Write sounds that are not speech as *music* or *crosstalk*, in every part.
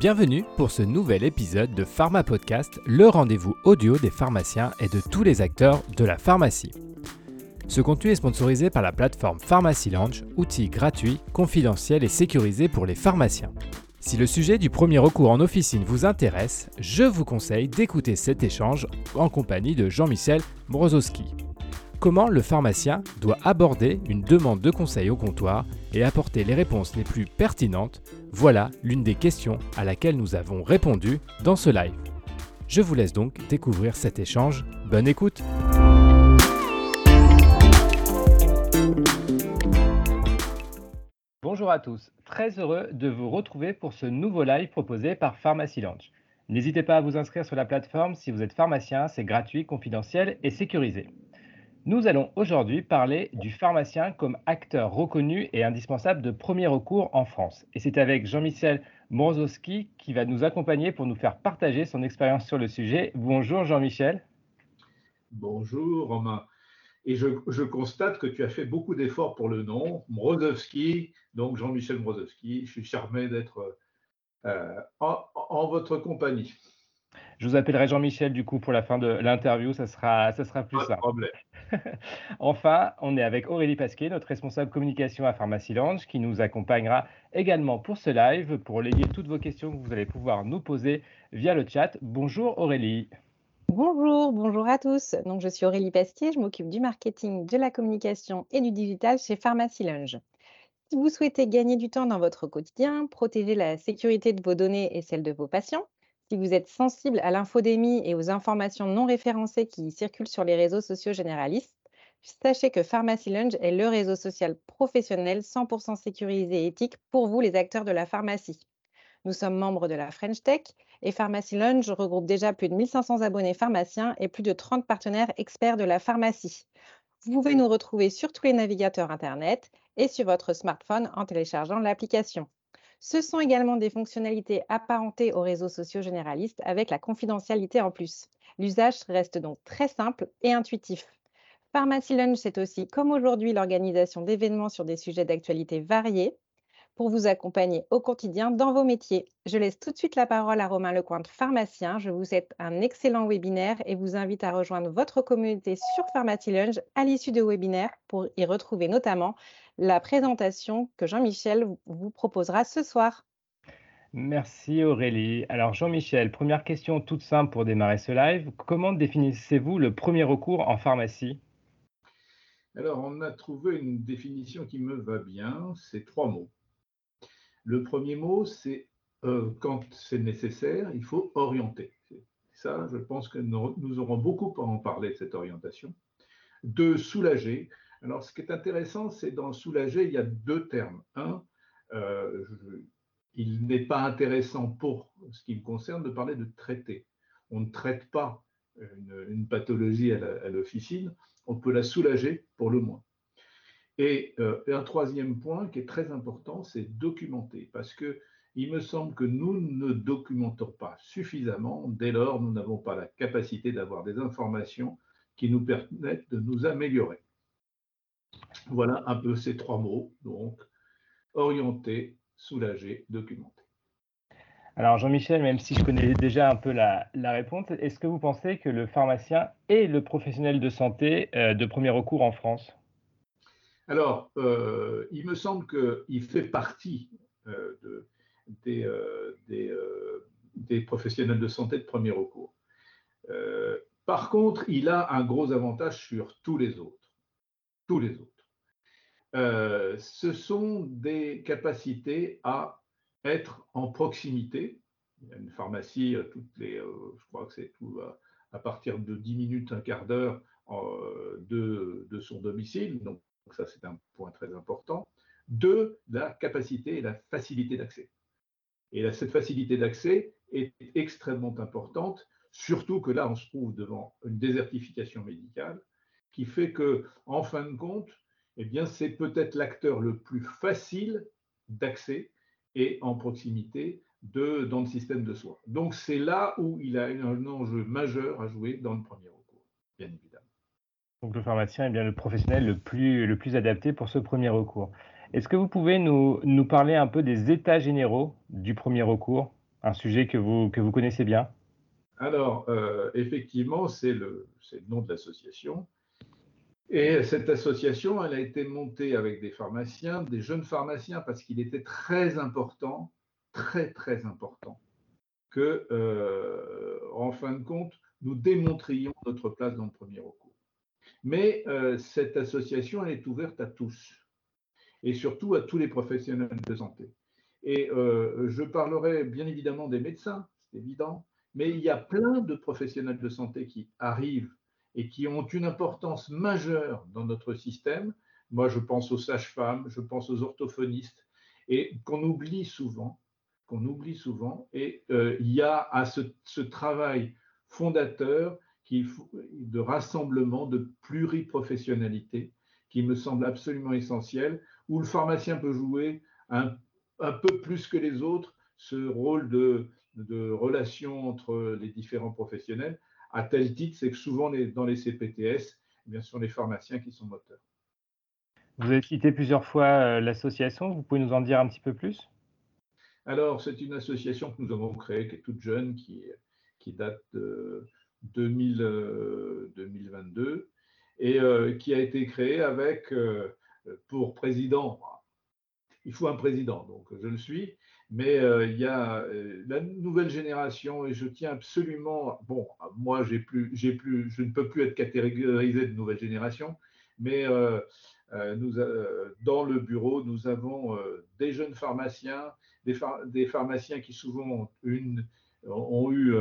Bienvenue pour ce nouvel épisode de Pharma Podcast, le rendez-vous audio des pharmaciens et de tous les acteurs de la pharmacie. Ce contenu est sponsorisé par la plateforme Pharmacy Lounge, outil gratuit, confidentiel et sécurisé pour les pharmaciens. Si le sujet du premier recours en officine vous intéresse, je vous conseille d'écouter cet échange en compagnie de Jean-Michel Mrozowski. Comment le pharmacien doit aborder une demande de conseil au comptoir et apporter les réponses les plus pertinentes Voilà l'une des questions à laquelle nous avons répondu dans ce live. Je vous laisse donc découvrir cet échange. Bonne écoute Bonjour à tous, très heureux de vous retrouver pour ce nouveau live proposé par Pharmacy Lounge. N'hésitez pas à vous inscrire sur la plateforme si vous êtes pharmacien, c'est gratuit, confidentiel et sécurisé. Nous allons aujourd'hui parler du pharmacien comme acteur reconnu et indispensable de premier recours en France. Et c'est avec Jean-Michel Morzowski qui va nous accompagner pour nous faire partager son expérience sur le sujet. Bonjour Jean-Michel. Bonjour Romain. Et je, constate que tu as fait beaucoup d'efforts pour le nom, Mrozowski, donc Jean-Michel Mrozowski. Je suis charmé d'être euh, en, votre compagnie. Je vous appellerai Jean-Michel du coup pour la fin de l'interview, ça sera, ça sera plus Pas simple. Problème. *laughs* enfin, on est avec Aurélie Pasquet, notre responsable communication à Pharmacy Lounge, qui nous accompagnera également pour ce live, pour léguer toutes vos questions que vous allez pouvoir nous poser via le chat. Bonjour Aurélie. Bonjour, bonjour à tous. Donc, je suis Aurélie Pasquier, je m'occupe du marketing, de la communication et du digital chez Pharmacy Lounge. Si vous souhaitez gagner du temps dans votre quotidien, protéger la sécurité de vos données et celle de vos patients, si vous êtes sensible à l'infodémie et aux informations non référencées qui circulent sur les réseaux sociaux généralistes, sachez que Pharmacy Lounge est le réseau social professionnel 100% sécurisé et éthique pour vous, les acteurs de la pharmacie. Nous sommes membres de la French Tech et Pharmacy regroupe déjà plus de 1500 abonnés pharmaciens et plus de 30 partenaires experts de la pharmacie. Vous pouvez nous retrouver sur tous les navigateurs Internet et sur votre smartphone en téléchargeant l'application. Ce sont également des fonctionnalités apparentées aux réseaux sociaux généralistes avec la confidentialité en plus. L'usage reste donc très simple et intuitif. Pharmacy Lounge, c'est aussi, comme aujourd'hui, l'organisation d'événements sur des sujets d'actualité variés pour vous accompagner au quotidien dans vos métiers. Je laisse tout de suite la parole à Romain Lecointe, pharmacien. Je vous souhaite un excellent webinaire et vous invite à rejoindre votre communauté sur Pharmacy à l'issue de webinaire pour y retrouver notamment la présentation que Jean-Michel vous proposera ce soir. Merci Aurélie. Alors Jean-Michel, première question toute simple pour démarrer ce live. Comment définissez-vous le premier recours en pharmacie? Alors on a trouvé une définition qui me va bien, c'est trois mots. Le premier mot, c'est euh, quand c'est nécessaire, il faut orienter. Ça, je pense que nous, aurons beaucoup à en parler cette orientation. De soulager. Alors, ce qui est intéressant, c'est dans soulager, il y a deux termes. Un, euh, il n'est pas intéressant pour ce qui me concerne de parler de traiter. On ne traite pas une pathologie à l'officine, on peut la soulager pour le moins. Euh, et un troisième point qui est très important, c'est documenter, parce que il me semble que nous ne documentons pas suffisamment. Dès lors, nous n'avons pas la capacité d'avoir des informations qui nous permettent de nous améliorer. Voilà un peu ces trois mots. Donc, orienter, soulager, documenter. Alors Jean-Michel, même si je connais déjà un peu la, réponse, est-ce que vous pensez que le pharmacien est le professionnel de santé euh, de premier recours en France? Alors, euh, il me semble qu'il fait partie euh, euh, des, professionnels de santé de premier recours. par contre, il a un gros avantage sur tous les autres. Tous les autres. ce sont des capacités à être en proximité. Il y a une pharmacie, je crois que c'est à, partir de 10 minutes, un quart d'heure de, son domicile. Donc ça, c'est un point très important. Deux, la capacité et la facilité d'accès. Et cette facilité d'accès est extrêmement importante, surtout que là, on se trouve devant une désertification médicale qui fait que, en fin de compte, eh bien, c'est peut-être l'acteur le plus facile d'accès et en proximité de, dans le système de soins. Donc, c'est là où il a un enjeu majeur à jouer dans le premier recours, bien évidemment. Donc le pharmacien est bien le professionnel le plus, le plus adapté pour ce premier recours. Est-ce que vous pouvez nous, nous, parler un peu des états généraux du premier recours? Un sujet que vous, que vous connaissez bien? Alors, euh, effectivement, c'est le, le, nom de l'association. Et cette association, elle a été montée avec des pharmaciens, des jeunes pharmaciens, parce qu'il était très important, très, très important, que, euh, en fin de compte, nous démontrions notre place dans le premier recours. Mais euh, cette association, elle est ouverte à tous, et surtout à tous les professionnels de santé. Et euh, je parlerai bien évidemment des médecins, c'est évident, mais il y a plein de professionnels de santé qui arrivent et qui ont une importance majeure dans notre système. Moi, je pense aux sages-femmes, je pense aux orthophonistes, et qu'on oublie souvent, qu'on oublie souvent. Et euh, il y a à ce, ce travail fondateur de rassemblement, de pluriprofessionnalité, qui me semble absolument essentiel, où le pharmacien peut jouer un un peu plus que les autres ce rôle de, relation entre les différents professionnels, à tel titre, c'est que souvent dans les CPTS, eh bien, ce sont les pharmaciens qui sont moteurs. Vous avez cité plusieurs fois euh, l'association, vous pouvez nous en dire un petit peu plus? Alors, c'est une association que nous avons créée, qui est toute jeune, qui, qui date de 2022 euh, et euh, qui a été créée avec pour président, il faut un président, donc je le suis. Mais euh, il y a euh, la nouvelle génération et je tiens absolument. Bon, moi, j'ai plus, j'ai plus, je ne peux plus être catégorisé de nouvelle génération, mais euh, nous, dans le bureau, nous avons des jeunes pharmaciens, des, des, pharmaciens qui souvent ont, une, ont eu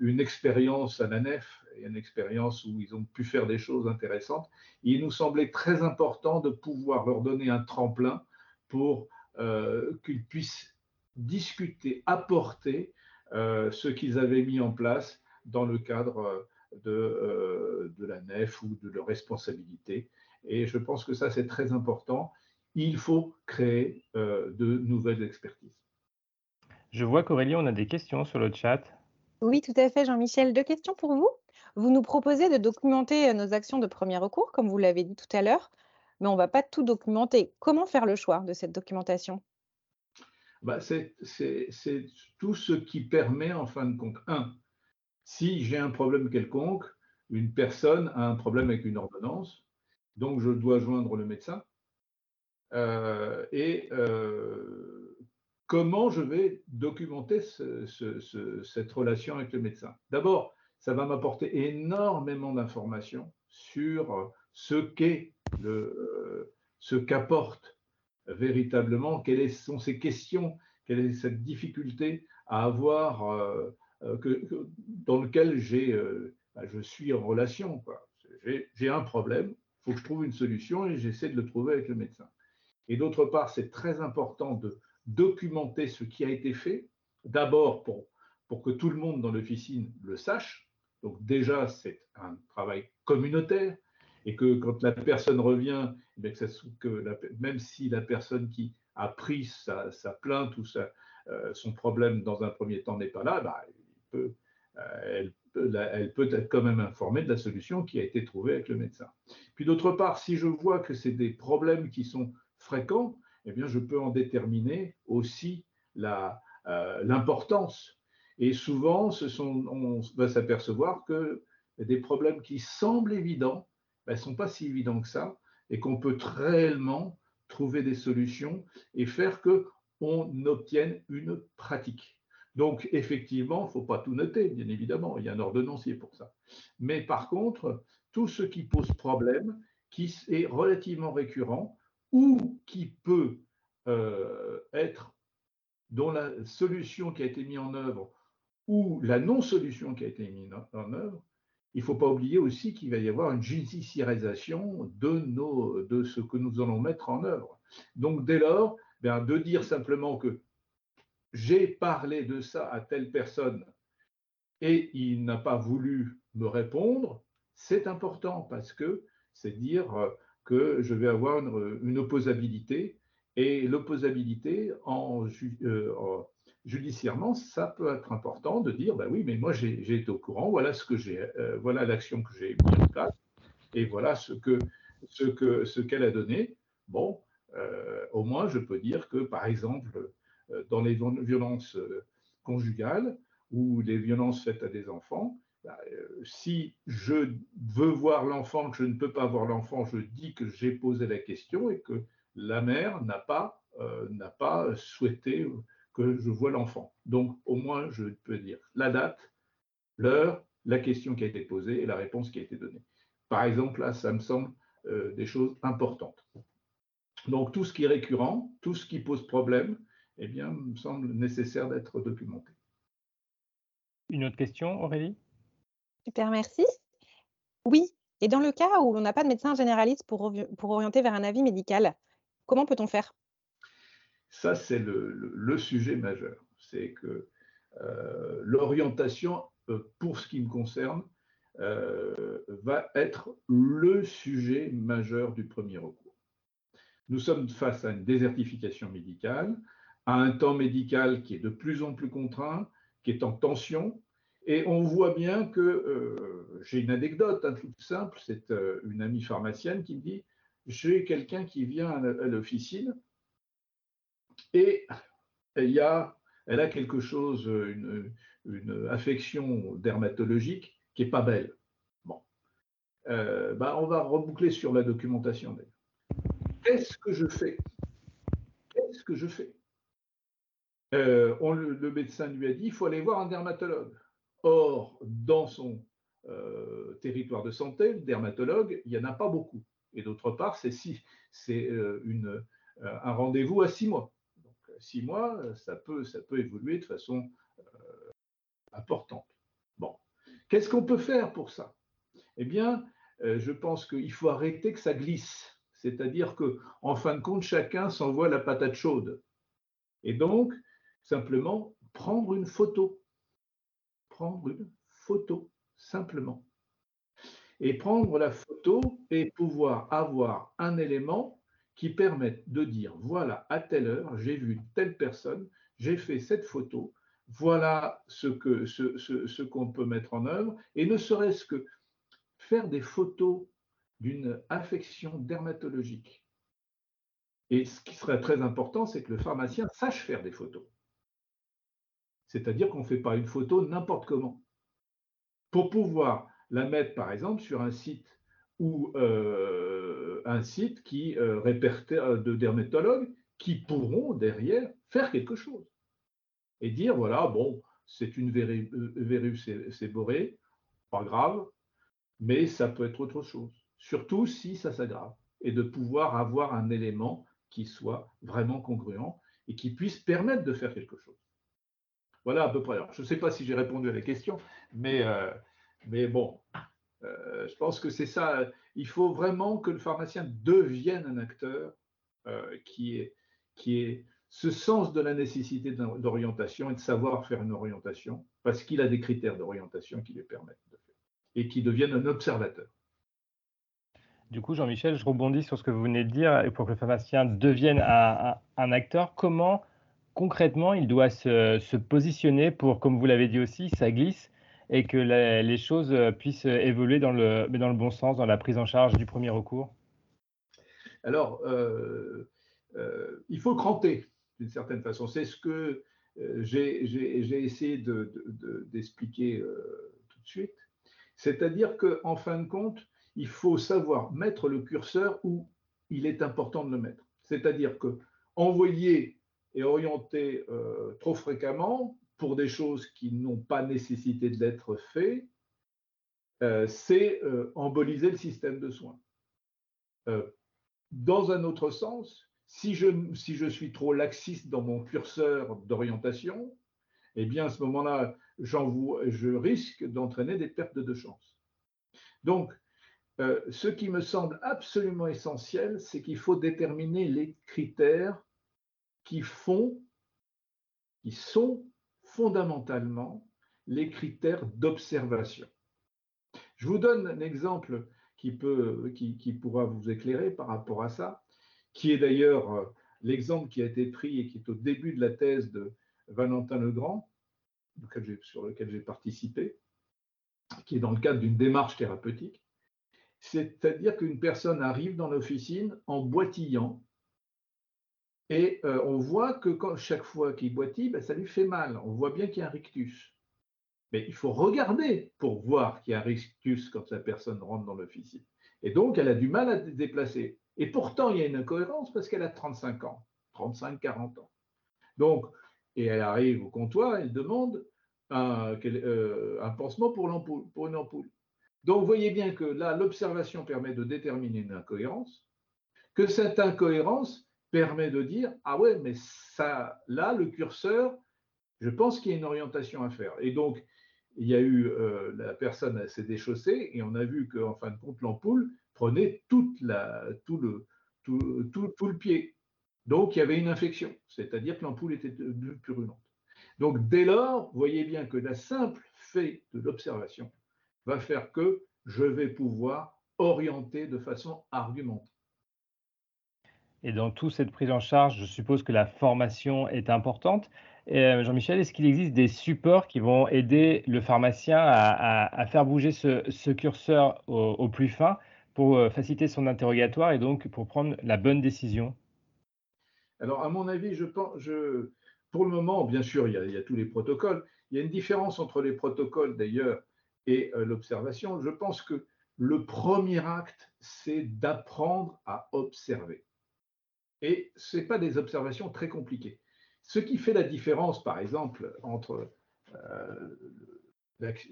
une expérience à la nef une expérience où ils ont pu faire des choses intéressantes. il nous semblait très important de pouvoir leur donner un tremplin pour euh, qu'ils puissent discuter, apporter euh, ce qu'ils avaient mis en place dans le cadre de, euh, de la nef ou de leur responsabilité. Et je pense que ça, c'est très important. Il faut créer de nouvelles expertises. Je vois qu'Aurélie, on a des questions sur le chat. Oui, tout à fait, Jean-Michel. Deux questions pour vous. Vous nous proposez de documenter nos actions de premier recours, comme vous l'avez dit tout à l'heure mais on ne va pas tout documenter. Comment faire le choix de cette documentation? Bah, C'est tout ce qui permet, en fin de compte, un, si j'ai un problème quelconque, une personne a un problème avec une ordonnance, donc je dois joindre le médecin. Euh, et euh, comment je vais documenter cette relation avec le médecin D'abord, ça va m'apporter énormément d'informations sur ce qu'est euh, ce qu'apporte véritablement, quelles sont ces questions, quelle est cette difficulté à avoir, euh, euh, dans lequel j'ai, bah, je suis en relation. J'ai un problème, il faut que je trouve une solution et j'essaie de le trouver avec le médecin. Et d'autre part, c'est très important de documenter ce qui a été fait, d'abord pour, pour que tout le monde dans l'officine le sache. Donc déjà, c'est un travail communautaire et que quand la personne revient, eh même si la personne qui a pris sa, plainte ou sa, euh, son problème dans un premier temps n'est pas là, bah, peut, euh, elle, elle, peut être quand même informée de la solution qui a été trouvée avec le médecin. Puis d'autre part, si je vois que c'est des problèmes qui sont fréquents, eh bien, je peux en déterminer aussi euh, l'importance. Et souvent, on va s'apercevoir que des problèmes qui semblent évidents ne sont pas si évidentes que ça et qu'on peut réellement trouver des solutions et faire que on obtienne une pratique. Donc, effectivement, il ne faut pas tout noter, bien évidemment, il y a un ordonnancier pour ça. Mais par contre, tout ce qui pose problème, qui est relativement récurrent ou qui peut euh, être, dont la solution qui a été mise en œuvre ou la non-solution qui a été mise en œuvre il ne faut pas oublier aussi qu'il va y avoir une judiciarisation de, ce que nous allons mettre en œuvre. Donc dès lors, bien, de dire simplement que j'ai parlé de ça à telle personne et il n'a pas voulu me répondre, c'est important parce que c'est dire que je vais avoir une, opposabilité et l'opposabilité euh, en judiciairement, ça peut être important de dire, ben oui, mais moi j'ai été au courant, voilà ce que j'ai, euh, voilà l'action que j'ai mise en place, et voilà ce que ce que ce qu'elle a donné. Bon, euh, au moins je peux dire que, par exemple, dans les violences conjugales ou les violences faites à des enfants, bah, euh, si je veux voir l'enfant, que je ne peux pas voir l'enfant, je dis que j'ai posé la question et que la mère n'a pas, euh, pas souhaité que je vois l'enfant. Donc, au moins, je peux dire la date, l'heure, la question qui a été posée et la réponse qui a été donnée. Par exemple, là, ça me semble euh, des choses importantes. Donc, tout ce qui est récurrent, tout ce qui pose problème, eh bien, me semble nécessaire d'être documenté. Une autre question, Aurélie? Super, merci. Oui, et dans le cas où on n'a pas de médecin généraliste pour, pour orienter vers un avis médical, comment peut-on faire? Ça, c'est le, sujet majeur. C'est que euh, l'orientation, euh, pour ce qui me concerne, euh, va être le sujet majeur du premier recours. Nous sommes face à une désertification médicale, à un temps médical qui est de plus en plus contraint, qui est en tension, et on voit bien que, euh, j'ai une anecdote un truc simple, c'est euh, une amie pharmacienne qui me dit, j'ai quelqu'un qui vient à l'officine et elle a quelque chose, une, affection dermatologique qui n'est pas belle. Bon. Euh, bah, on va reboucler sur la documentation. Qu'est-ce que je fais? Qu'est-ce que je fais? Le, médecin lui a dit, il faut aller voir un dermatologue. Or, dans son euh, territoire de santé, le dermatologue, il n'y en a pas beaucoup. Et d'autre part, c'est si, euh, euh, un rendez-vous à six mois. Donc, six mois, ça peut, ça peut évoluer de façon importante. Bon. Qu'est-ce qu'on peut faire pour ça? Eh bien, je pense qu'il faut arrêter que ça glisse. C'est-à-dire que, en fin de compte, chacun s'envoie la patate chaude. Et donc, simplement, prendre une photo prendre une photo, simplement. Et prendre la photo et pouvoir avoir un élément qui permette de dire, voilà, à telle heure, j'ai vu telle personne, j'ai fait cette photo, voilà ce qu'on ce, ce, qu'on peut mettre en œuvre, et ne serait-ce que faire des photos d'une affection dermatologique. Et ce qui serait très important, c'est que le pharmacien sache faire des photos. C'est-à-dire qu'on ne fait pas une photo n'importe comment. Pour pouvoir la mettre, par exemple, sur un site ou euh, un site qui euh, répertoire de dermatologues qui pourront derrière faire quelque chose et dire voilà, bon, c'est une verrue séborée, pas grave, mais ça peut être autre chose. Surtout si ça s'aggrave et de pouvoir avoir un élément qui soit vraiment congruent et qui puisse permettre de faire quelque chose. Voilà à peu près. je ne sais pas si j'ai répondu à la question, mais, euh, mais bon, euh, je pense que c'est ça. Il faut vraiment que le pharmacien devienne un acteur euh, qui, est, qui est ce sens de la nécessité d'orientation et de savoir faire une orientation, parce qu'il a des critères d'orientation qui lui permettent de faire, et qui devienne un observateur. Du coup, Jean-Michel, je rebondis sur ce que vous venez de dire, et pour que le pharmacien devienne un, un acteur, comment concrètement, il doit se, positionner pour, comme vous l'avez dit aussi, ça glisse et que les choses euh, puissent évoluer dans le, dans le bon sens, dans la prise en charge du premier recours Alors, euh, euh, il faut cranter d'une certaine façon. C'est ce que j'ai essayé d'expliquer tout de suite. C'est-à-dire qu'en fin de compte, il faut savoir mettre le curseur où il est important de le mettre. C'est-à-dire que envoyer et orienté euh, trop fréquemment pour des choses qui n'ont pas nécessité de l'être fait, euh, c'est euh, emboliser le système de soins. dans un autre sens, si je, si je suis trop laxiste dans mon curseur d'orientation, eh bien à ce moment-là, je risque d'entraîner des pertes de chance. Donc, ce qui me semble absolument essentiel, c'est qu'il faut déterminer les critères qui sont fondamentalement les critères d'observation. Je vous donne un exemple qui, peut, qui, pourra vous éclairer par rapport à ça, qui est d'ailleurs euh, l'exemple qui a été pris et qui est au début de la thèse de Valentin Legrand, sur lequel j'ai participé, qui est dans le cadre d'une démarche thérapeutique. C'est-à-dire qu'une personne arrive dans l'officine en boitillant Et euh, on voit que chaque fois qu'il boitille, ben, ça lui fait mal. On voit bien qu'il y a un rictus. Mais il faut regarder pour voir qu'il y a un rictus quand la personne rentre dans l'officier. Et donc, elle a du mal à se déplacer. Et pourtant, il y a une incohérence parce qu'elle a 35 ans, 35, 40 ans. Donc, et elle arrive au comptoir, elle demande un, euh, un pansement pour, l'ampoule, pour une ampoule. Donc, vous voyez bien que là, l'observation permet de déterminer une incohérence, que cette incohérence permet de dire ah ouais, mais ça, là, le curseur, je pense qu'il y a une orientation à faire. Et donc, il y a eu euh, la personne s'est déchaussée et on a vu qu'en fin de compte, l'ampoule prenait tout, le, pied. Donc, il y avait une infection, c'est-à-dire que l'ampoule était devenue purulente. Donc, dès lors, voyez bien que la simple fait de l'observation va faire que je vais pouvoir orienter de façon argumentée. Et dans toute cette prise en charge, je suppose que la formation est importante. Euh, Jean-Michel, est-ce qu'il existe des supports qui vont aider le pharmacien à, faire bouger ce, curseur au, plus fin pour euh, faciliter son interrogatoire et donc pour prendre la bonne décision? Alors, à mon avis, je pense, je, pour le moment, bien sûr, il y, a, tous les protocoles. Il y a une différence entre les protocoles d'ailleurs et euh, l'observation. Je pense que le premier acte, c'est d'apprendre à observer. Et ce pas des observations très compliquées. Ce qui fait la différence, par exemple, entre euh,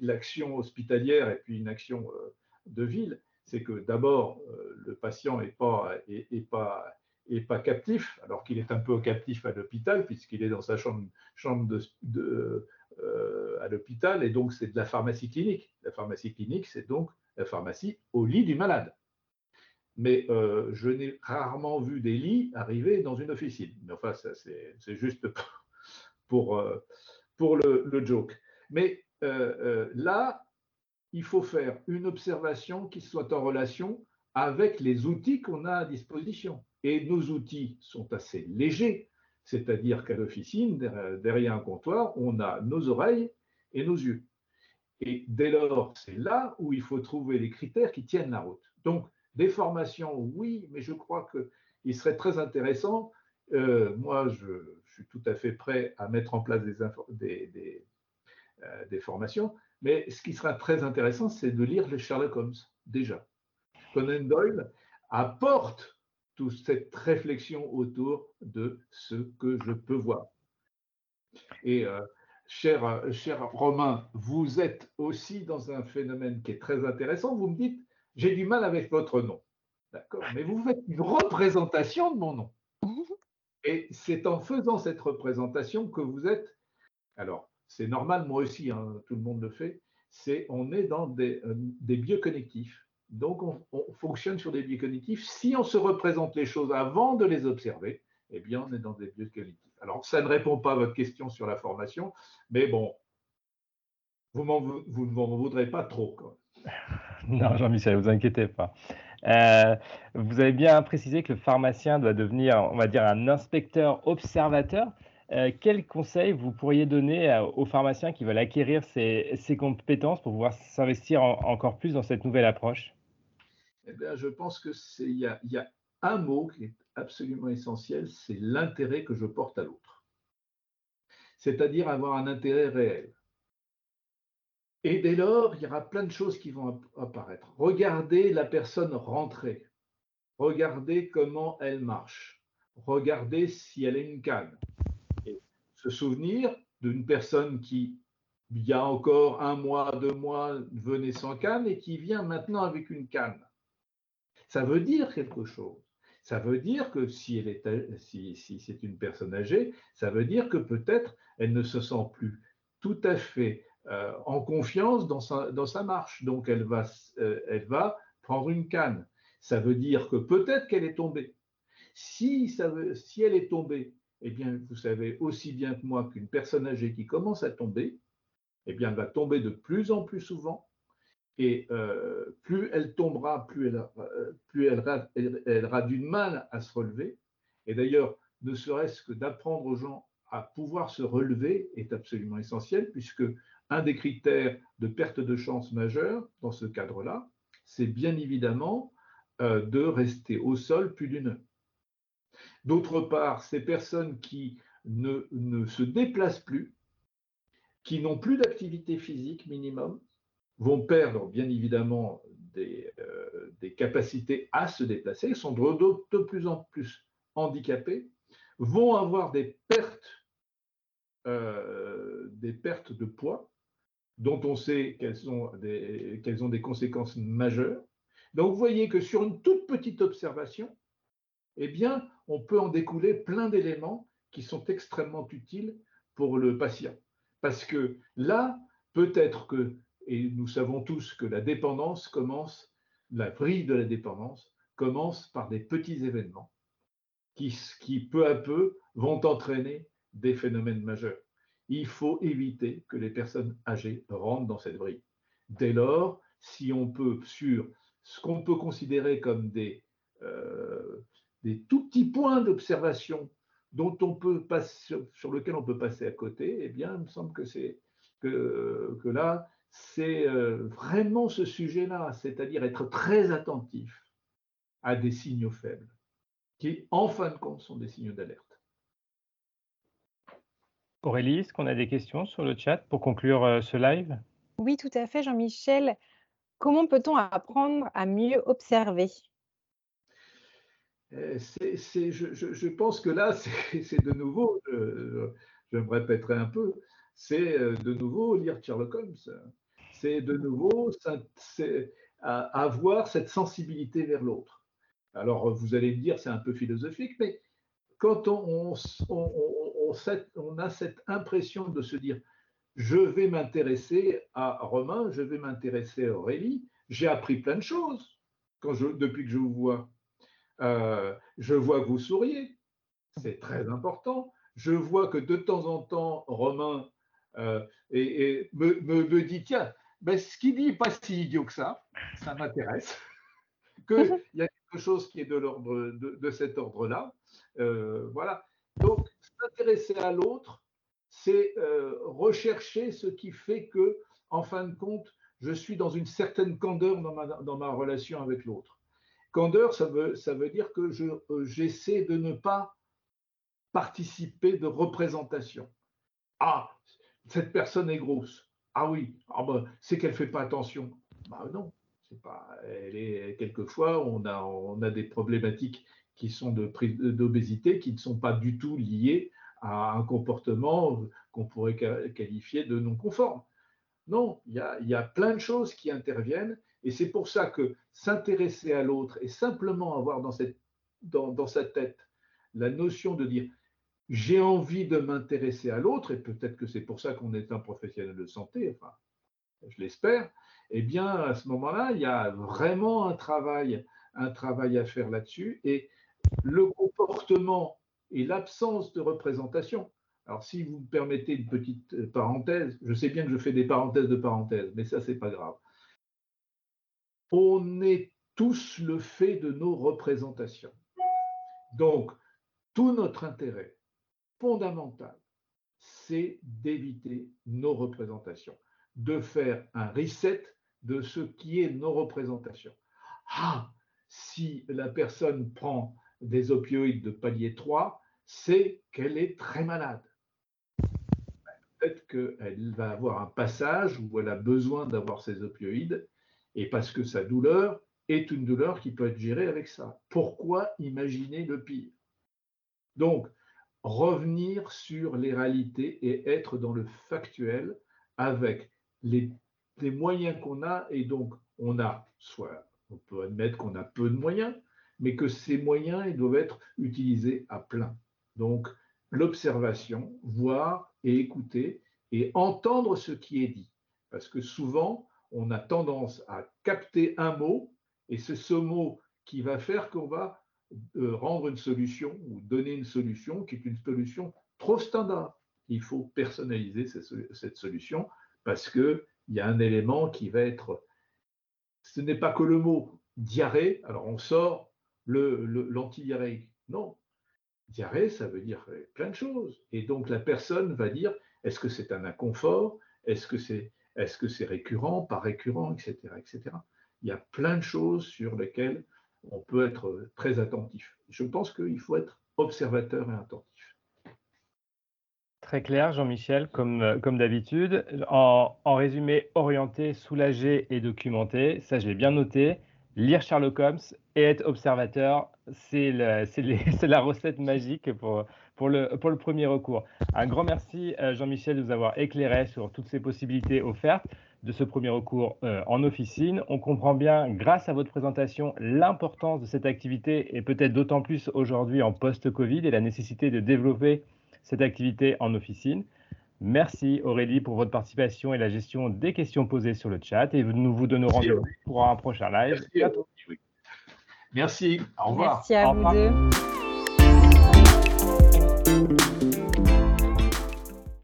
l'action hospitalière et puis une action euh, de ville, c'est que d'abord, euh, le patient n'est pas, captif, alors qu'il est un peu captif à l'hôpital, puisqu'il est dans sa chambre, à l'hôpital, et donc c'est de la pharmacie clinique. La pharmacie clinique, c'est donc la pharmacie au lit du malade mais euh, je n'ai rarement vu des lits arriver dans une officine. Mais enfin, c'est juste pour, euh, pour le, le, joke. Mais euh, là, il faut faire une observation qui soit en relation avec les outils qu'on a à disposition. Et nos outils sont assez légers, c'est-à-dire qu'à l'officine, derrière un comptoir, on a nos oreilles et nos yeux. Et dès lors, c'est là où il faut trouver les critères qui tiennent la route. Donc, des formations, oui, mais je crois qu'il serait très intéressant. Euh, moi, je, suis tout à fait prêt à mettre en place des, euh, des, formations, mais ce qui sera très intéressant, c'est de lire les Sherlock Holmes, déjà. Conan Doyle apporte toute cette réflexion autour de ce que je peux voir. Et euh, cher, cher Romain, vous êtes aussi dans un phénomène qui est très intéressant. Vous me dites, j'ai du mal avec votre nom. D'accord? Mais vous faites une représentation de mon nom. *laughs* Et c'est en faisant cette représentation que vous êtes. Alors, c'est normal, moi aussi, hein, tout le monde le fait. C'est on est dans des, euh, des biais connectifs. Donc, on, fonctionne sur des biais connectifs. Si on se représente les choses avant de les observer, eh bien, on est dans des biais connectifs. Alors, ça ne répond pas à votre question sur la formation, mais bon, vous, vous ne m'en voudrez pas trop. Quand *laughs* *laughs* Non, Jean-Michel, vous inquiétez pas. Euh, vous avez bien précisé que le pharmacien doit devenir, on va dire, un inspecteur observateur. Euh, quels conseils vous pourriez donner euh, aux pharmaciens qui veulent acquérir ces, compétences pour pouvoir s'investir encore plus dans cette nouvelle approche? Eh bien, Je pense qu'il y, y a un mot qui est absolument essentiel, c'est l'intérêt que je porte à l'autre. C'est-à-dire avoir un intérêt réel. Et dès lors, il y aura plein de choses qui vont apparaître. Regardez la personne rentrer. Regardez comment elle marche. Regardez si elle a une canne. Et se souvenir d'une personne qui, il y a encore un mois, deux mois, venait sans canne et qui vient maintenant avec une canne. Ça veut dire quelque chose. Ça veut dire que si, elle est, si c'est une personne âgée, ça veut dire que peut-être elle ne se sent plus tout à fait euh, en confiance dans sa, marche. Donc, elle va, euh, elle va prendre une canne. Ça veut dire que peut-être qu'elle est tombée. Si, elle est tombée, eh bien, vous savez aussi bien que moi qu'une personne âgée qui commence à tomber, eh bien, elle va tomber de plus en plus souvent. Et euh, plus elle tombera, plus, elle aura du mal à se relever. Et d'ailleurs, ne serait-ce que d'apprendre aux gens à pouvoir se relever est absolument essentiel, puisque un des critères de perte de chance majeure dans ce cadre-là, c'est bien évidemment euh, de rester au sol plus d'une heure. D'autre part, ces personnes qui ne, se déplacent plus, qui n'ont plus d'activité physique minimum, vont perdre bien évidemment des, euh, capacités à se déplacer, sont de, plus en plus handicapés, vont avoir des pertes, euh, des pertes de poids, dont on sait qu'elles ont, des conséquences majeures. Donc vous voyez que sur une toute petite observation, eh on peut en découler plein d'éléments qui sont extrêmement utiles pour le patient. Parce que là, peut-être que, et nous savons tous que la dépendance commence, la vrille de la dépendance commence par des petits événements qui peu à peu vont entraîner des phénomènes majeurs. Il faut éviter que les personnes âgées rentrent dans cette vrille. Dès lors, si on peut, sur ce qu'on peut considérer comme des, euh, des tout petits points d'observation dont on peut sur lesquels on peut passer à côté, eh bien, il me semble que, que là, c'est euh, vraiment ce sujet-là, c'est-à-dire être très attentif à des signaux faibles, qui, en fin de compte, sont des signaux d'alerte. Aurélie, est-ce qu'on a des questions sur le chat pour conclure euh, ce live? Oui, tout à fait, Jean-Michel. Comment peut-on apprendre à mieux observer? Euh, je, pense que là, *laughs* c'est de nouveau, je, me répéterai un peu, c'est euh, de nouveau lire Sherlock Holmes. C'est de nouveau avoir cette sensibilité vers l'autre. Alors, vous allez me dire, c'est un peu philosophique, mais quand on, on, a cette impression de se dire, je vais m'intéresser à Romain, je vais m'intéresser à Aurélie, j'ai appris plein de choses quand je, depuis que je vous vois. Euh, je vois que vous souriez, c'est très important. Je vois que de temps en temps, Romain euh, et, me, dit, tiens, ben, ce qu'il dit n'est pas si idiot que ça, ça m'intéresse, *laughs* qu'il y a quelque chose qui est de, l'ordre, de, cet ordre-là. Euh, voilà. Donc, s'intéresser à l'autre, c'est rechercher ce qui fait que, en fin de compte, je suis dans une certaine candeur dans ma relation avec l'autre. Candeur, ça veut, ça veut dire que euh, j'essaie de ne pas participer de représentation. Ah, cette personne est grosse. Ah oui, ah ben, c'est qu'elle ne fait pas attention. Bah non, c'est pas. Elle est quelquefois on a on a des problématiques qui sont d'obésité qui ne sont pas du tout liées à un comportement qu'on pourrait qualifier de non conforme. Non, il y a, y a plein de choses qui interviennent et c'est pour ça que s'intéresser à l'autre et simplement avoir dans, cette, dans, sa tête la notion de dire j'ai envie de m'intéresser à l'autre, et peut-être que c'est pour ça qu'on est un professionnel de santé, enfin, je l'espère, eh bien, à ce moment-là, il y a vraiment un travail, un travail à faire là-dessus. Et le comportement et l'absence de représentation. Alors, si vous me permettez une petite parenthèse, je sais bien que je fais des parenthèses de parenthèses, mais ça, c'est pas grave on est tous le fait de nos représentations. Donc, tout notre intérêt fondamental, c'est d'éviter nos représentations, de faire un reset de ce qui est nos représentations. Ah, si la personne prend des opioïdes de palier 3, c'est qu'elle est très malade. Peut-être qu'elle va avoir un passage où elle a besoin d'avoir ces opioïdes et parce que sa douleur est une douleur qui peut être gérée avec ça. Pourquoi imaginer le pire? Donc, revenir sur les réalités et être dans le factuel avec les, moyens qu'on a. Et donc, on a, soit on peut admettre qu'on a peu de moyens, mais que ces moyens ils doivent être utilisés à plein. Donc, l'observation, voir et écouter et entendre ce qui est dit. Parce que souvent, on a tendance à capter un mot, et c'est ce mot qui va faire qu'on va euh, rendre une solution ou donner une solution qui est une solution trop standard. Il faut personnaliser cette solution parce qu'il y a un élément qui va être... Ce n'est pas que le mot diarrhée, alors on sort l'antidiarrhéique. Non, diarrhée, ça veut dire plein de choses. Et donc la personne va dire, est-ce que c'est un inconfort? Est-ce que c'est récurrent, pas récurrent, etc., etc. Il y a plein de choses sur lesquelles on peut être très attentif. Je pense qu'il faut être observateur et attentif. Très clair, Jean-Michel, comme, euh, d'habitude. En, en, résumé, orienté, soulagé et documenté, ça je l'ai bien noté. Lire Sherlock Holmes et être observateur, c'est *laughs* la recette magique pour, le premier recours. Un grand merci, euh, Jean-Michel, de nous avoir éclairé sur toutes ces possibilités offertes de ce premier recours euh, en officine. On comprend bien, grâce à votre présentation, l'importance de cette activité et peut-être d'autant plus aujourd'hui en post-Covid et la nécessité de développer cette activité en officine. Merci Aurélie pour votre participation et la gestion des questions posées sur le chat et nous vous donnons rendez-vous pour un prochain live. Merci. Merci. Au revoir. Merci à vous deux.